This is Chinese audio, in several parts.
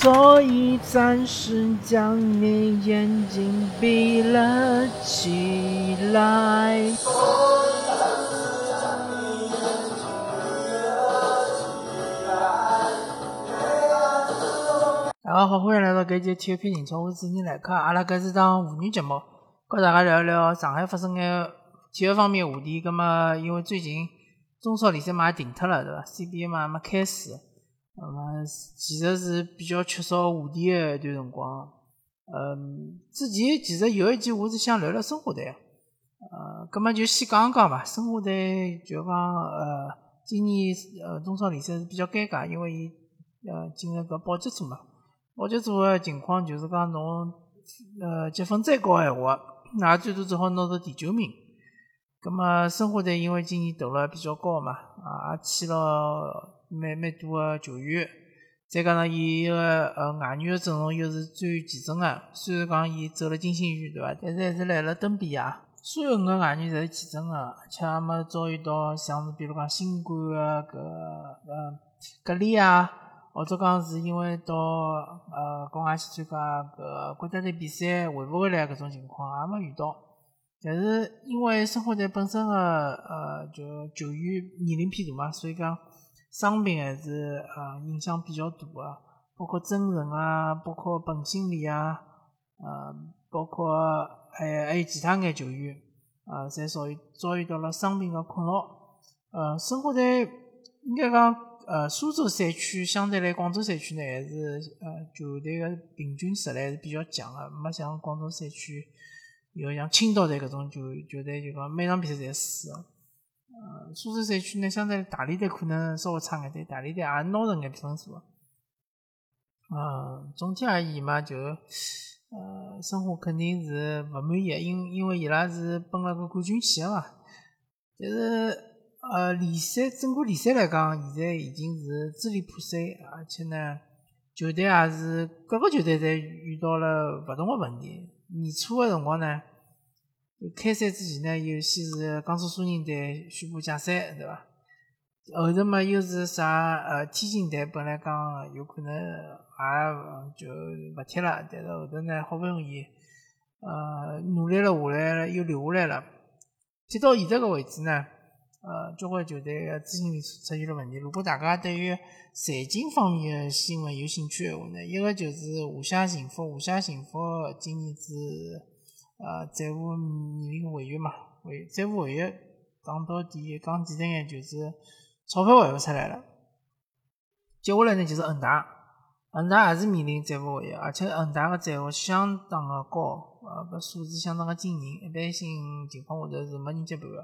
所以暂时将你眼睛闭了起来。大家好，欢迎来到搿节体育篇情操，我是主持人来客。阿拉搿是档妇女节目，和大家聊一聊上海发生眼体育方面话题。葛末因为最近中超联赛嘛也停脱了，对伐？CBA 嘛还没开始，那么其实是比较缺少话题个一段辰光。嗯，之前其实有一集我是想聊聊申花队个，呃，葛末就先讲讲吧。申花队就讲呃，今年呃中超联赛是比较尴尬，因为伊呃进了搿保级组嘛。保级组个情况就是讲侬呃积分再高闲话，那最多只好拿到第九名。葛末申花队因为今年投了比较高嘛，也去了蛮蛮多个球员，再加上伊个呃外援个阵容又是最齐整个，虽然讲伊走了金星鱼对伐？但是还是来了登比啊，所有五个外援侪是齐整个，而且也没遭遇到像是比如讲新冠个搿呃隔离啊。或者讲是因为到呃国外去参加搿国家队比赛回勿回来搿种情况也没遇到，但是因为申花队本身个呃就球员年龄偏大嘛，所以讲伤病还是呃影响比较大个，包括曾诚啊，包括本兴利啊，呃，包括还还有其他眼球员啊，侪遭遇遭遇到了伤病个困扰。呃，生活在应该讲。呃，苏州赛区相对来广州赛区呢，还是呃球队个平均实力还是比较强个，没像广州赛区有像青岛队搿种球球队，就讲每场比赛侪输。苏州赛区呢，相对大连队可能稍微差眼点，大连队也拿着眼分数个。呃，总体而言嘛，就呃申花肯定是勿满意，因因为伊拉是奔了个冠军去的嘛，但是。呃，联赛整个联赛来讲，现在已经是支离破碎，而且呢，球队也是各个球队侪遇到了勿同的问题。年初的辰光呢，开赛之前呢，有先是江苏苏宁队宣布解散，对伐？后头嘛，又是啥呃天津队本来讲有可能也就勿踢了，但是后头呢，好不容易呃努力了下来了，又留下来了。踢到现在个位置呢？呃，交关球队个资金出现了问题。如果大家对于财经方面个新闻有兴趣个话呢，一个就是华夏幸福，华夏幸福今年子呃债务面临违约嘛，违债务违约，讲到底讲简单眼就是钞票还勿出来了。接下来呢就是恒大，恒大也是面临债务违约，而且恒大个债务相当个高，呃，搿数字相当个惊人，一般性情况下头是没人接盘个。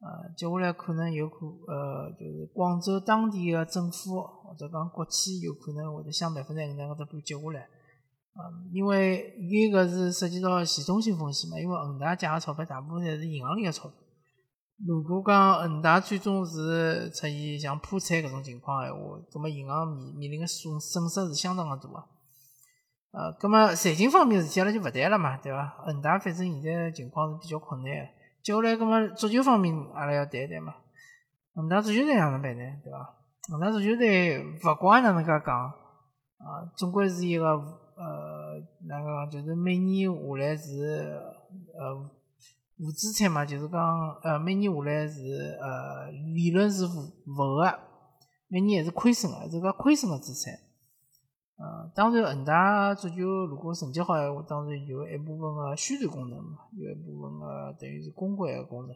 呃，接下来可能有可呃，就是广州当地的政府或者讲国企有可能会得想办法拿搿能个盘接下来，嗯，因为伊个是涉及到系统性风险嘛，因为恒大借个钞票大部分侪是银行里个钞票，如果讲恒大最终是出现像破产搿种情况闲话，葛末银行面面临个损损失是相当个大个，呃，葛末财经方面事体阿拉就勿谈了嘛，对伐？恒大反正现在情况是比较困难个。接下来，搿么足球方面，阿拉要谈一谈嘛？恒大足球队哪能办呢？对伐？恒大足球队勿管哪能介讲，啊，总归是一个呃，哪个讲，就是每年下来是呃负资产嘛，就是讲呃每年下来是呃利润是负负个，每年也是亏损个，是个亏损个资产。呃，当然，恒大足球如果成绩好闲话，当然有一部分个宣传功能嘛，有一部分个等于是公关个功能。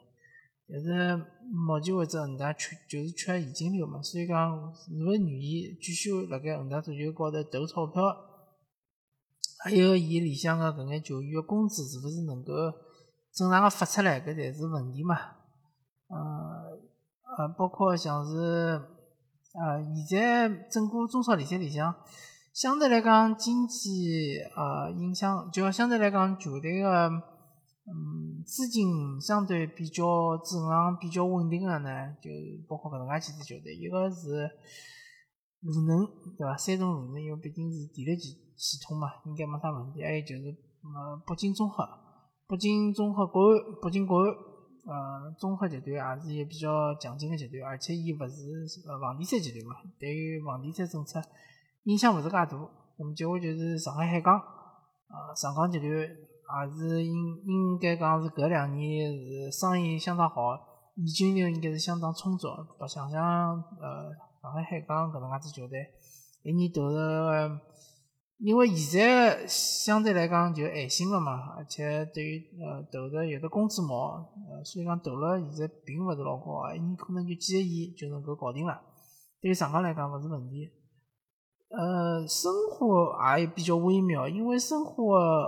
但是目前为止，恒大缺就是缺现金流嘛，所以讲是勿愿意继续辣盖恒大足球高头投钞票？还有伊里向个搿眼球员个工资是勿是能够正常个发出来？搿侪是问题嘛？呃呃，包括像是呃，现在整个中超联赛里向。相对来讲，经济呃影响，就相对来讲，球队个嗯资金相对比较正常、比较稳定个呢，就包括搿能介几支球队，一个是鲁能，对伐？山东鲁能，因为毕竟是电力系系统嘛，应该没啥问题。还有就是呃北京综合，北京综合国安，北京国安，呃综合集团也是一个比较强劲个集团，而且伊勿是呃房地产集团嘛，对于房地产政策。影响勿是介大，那么结果就是上海海港，呃，上港集团也是应应该讲是搿两年是生意相当好，现金流应该是相当充足。白想想，呃，上海海港搿能介子球队，一年投入，因为现在相对来讲就安心了嘛，而且对于呃投入有的工资毛，呃，所以讲投入现在并勿是老高，一年可能就几个亿就能够搞定了。对于上港来讲勿是问题。呃，申花也比较微妙，因为申花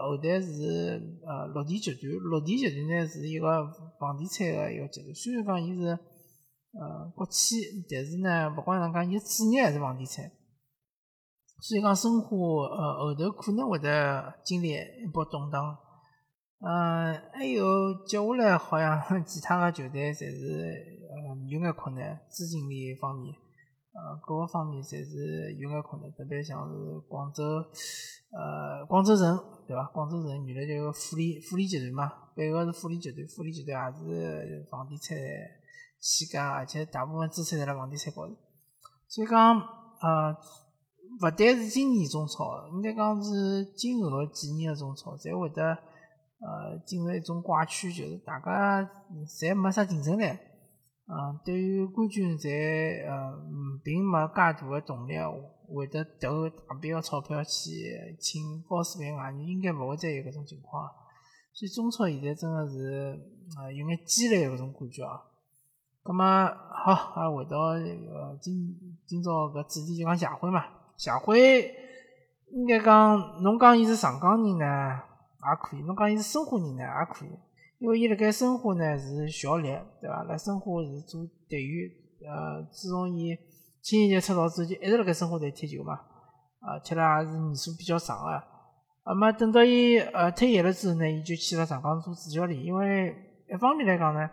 后台是呃绿地集团，绿地集团呢是一个房地产的一个集团，虽然讲伊是呃国企，但是呢，不管哪能讲，伊主业还是房地产，所以讲申花呃后头可能会得经历一波动荡。嗯，还有接下来好像 其他的球队侪是呃有眼困难，资金链方面。呃，各个方面侪是有眼困难，特别像是广州，呃，广州城，对伐？广州城原来就富力富力集团嘛，背后是富力集团，富力集团也是房地产起家，而且大部分资产在辣房地产高头。所以讲，呃，勿单是今年中超，应该讲是今后几年的中超，侪会得呃进入一种怪区，就是大家侪没啥竞争力。嗯，对于冠军侪，呃，并没介大的动力，会得投大笔个钞票去请高水平外援，应该勿会再有搿种情况。所以中超现在真的是，呃，有眼鸡肋搿种感觉啊。葛末好，啊，回到呃今今朝搿主题就讲谢辉嘛。谢辉应该讲，侬讲伊是上港人呢，也可以；侬讲伊是申花人呢，也可以。因为伊辣盖申花呢是效力，对伐？辣申花是做队员，呃，自从伊青年节出道之后，就一直辣盖申花队踢球嘛，啊，踢了也是年数比较长个。那么等到伊呃退役了之后呢，伊就去了上港做主教练。因为一方面来讲呢，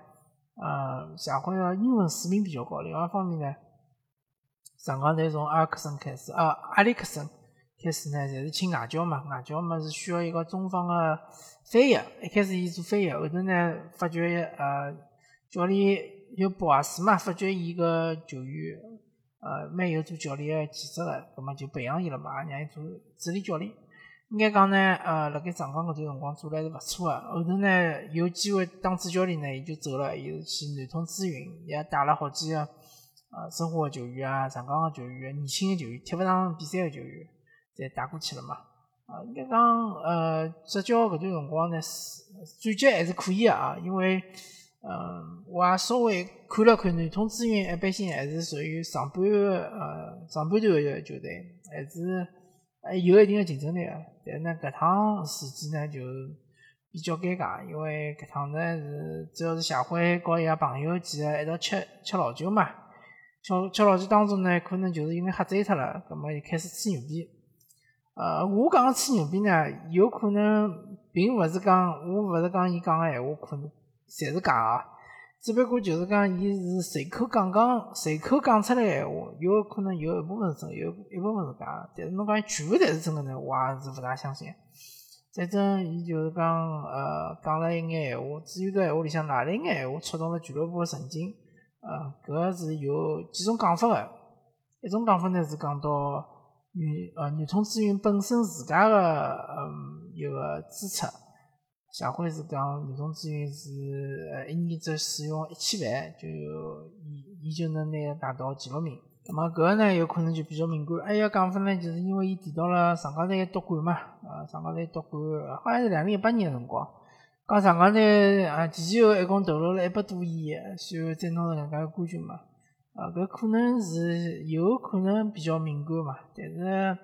呃，谢辉个英文水平比较高；另外一方面呢，上港队从阿克森开始，啊，阿里克森。开始呢，侪是请外教嘛，外教嘛是需要一个中方的翻译。一开始伊做翻译，后头呢发觉呃教练有博阿斯嘛，发觉伊个球员呃蛮有做教练的潜质的，葛末就培养伊了嘛，让伊做助理教练。应该讲呢，呃，辣盖上港搿段辰光做了还是勿错个。后头呢有机会当主教练呢，伊就走了，伊是去南通资运，也带了好几个呃申花个球员啊，上港个球员，年轻的球员，踢勿上比赛 个球员。再打过去了嘛？啊，应该讲，呃，执教搿段辰光呢，是转接还是可以个啊。因为，嗯，我也稍微看了看，南通资源一般性还是属于上半呃上半段个球队，还是还有一定的竞争力。但是呢，搿趟事件呢就比较尴尬，因为搿趟呢是主要是谢辉和伊个朋友几个一道吃吃老酒嘛，吃吃老酒当中呢，可能就是因为喝醉脱了，葛末就开始吹牛逼。呃，我讲个吹牛逼呢，有可能并勿是讲，我勿是讲伊讲个闲话可能侪是假个，只不过就是讲伊是随口讲讲，随口讲出来闲话，有可能有一部分是真，有一部分是假。但是侬讲全部侪是真个呢，我也是勿大相信。反正伊就是讲，呃，讲了一眼闲话，至于搿闲话里向哪一眼闲话触动了俱乐部个神经，呃，搿是有几种讲法个，一种讲法呢是讲到。女呃南通资源本身自家个嗯一个支出，谢辉是讲南通资源是呃一年只使用一千万，就伊伊就能拿达到前六名。那么搿个呢有可能就比较敏感。还有讲法呢，就是因为伊提到了上港队夺冠嘛，呃上港队夺冠好像是两零一八年个辰光，讲上港队啊前前后一共投入了一百多亿，随后再拿搿能介个冠军嘛。啊，搿可能是有可能比较敏感嘛，但是，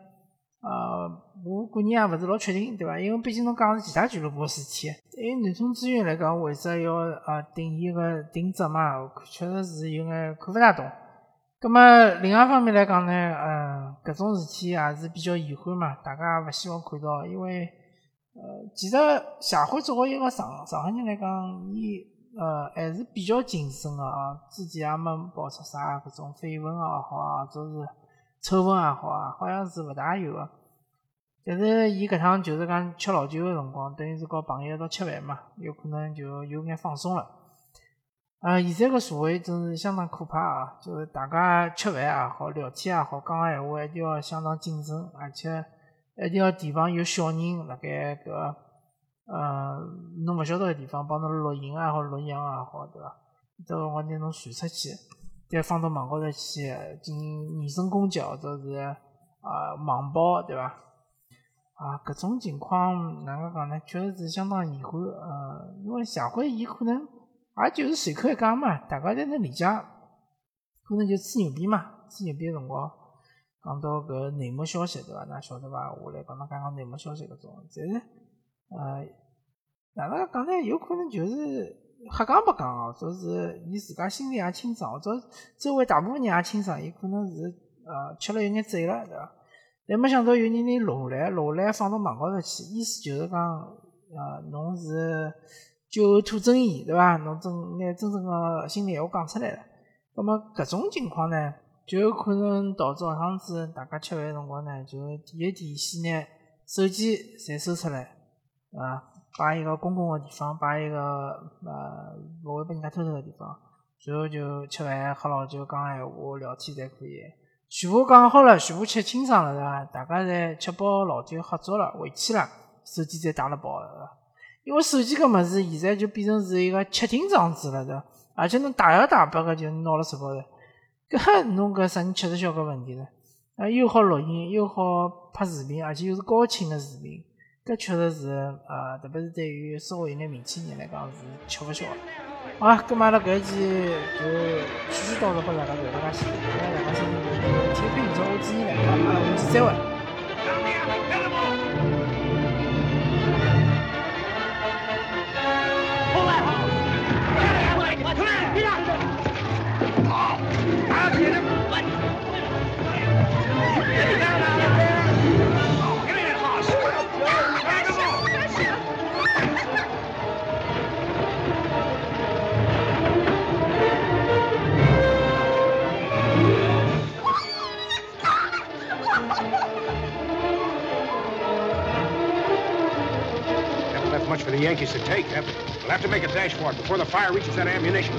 呃，我个人也勿是老确定，对伐？因为毕竟侬讲是其他俱乐部个事体。对于南充资源来讲，为啥要啊定伊个定责嘛？确实是有眼看勿大懂。葛末另外一方面来讲呢，嗯，搿种事体也是比较遗憾嘛，大家也勿希望看到，因为，呃，其实谢辉作为一个上上海人来讲，伊。呃，还是比较谨慎个啊，之前也没爆出啥搿种绯闻也好啊，就是抽风也好啊，好像是勿大有个。但是伊搿趟就是讲吃老酒个辰光，等于是和朋友一道吃饭嘛，有可能就有眼放松了。啊，现在个社会真是相当可怕啊！就是大家吃饭也好，聊天也好，讲闲话一定要相当谨慎，而且一定要提防有小人辣盖搿，呃，侬勿晓得个地方帮侬录音也好，录像也好，对伐？迭个我拿侬传出去，再放到网高头去进行人身攻击，或者是啊网暴，对伐？啊，搿种情况哪能讲呢？确实是相当严重，呃，因为社会伊可能也就是随口一讲嘛，大家侪能理解，可能就吹牛逼嘛，吹牛逼个辰光讲到搿内幕消息，对伐？㑚晓得伐？我来帮侬讲讲内幕消息搿种，但是呃，哪能讲呢？有可能就是瞎讲白讲哦，或者是伊自家心里也清爽，或者周围大部分人也清爽，伊可能是呃吃了有眼醉了，对伐？但没想到有人拿录下来，录来放到网高头去，意思就是讲，呃，侬是酒后吐真言，对伐？侬真拿真正个心里闲话讲出来了。那么搿种情况呢，就有可能导致下趟子大家吃饭辰光呢，就第一天先拿手机侪收出来，啊，摆一个公共个地方，摆一个呃勿会被人家偷偷个地方，然后就吃饭喝老酒讲闲话聊天侪可以。全部讲好了，全部吃清爽了，是伐？大家侪吃饱老酒喝足了，回去了，手机再带了跑，是伐？因为手机搿物事现在就变成是一个窃听装置了，是伐？而且侬大摇大摆个就拿了手高头，搿侬搿啥人吃得消搿问题呢？啊，又好录音，又好拍视频，而且又是高清的视频，搿确实是呃，特别是对于稍微有眼名气人来讲是吃勿消的。好，咁阿拉搿一期就絮絮叨叨拨大家聊到介许，希望大家收听《天空中我知你来了，阿拉下期再会。The Yankees to take, have? We'll have to make a dash for it before the fire reaches that ammunition.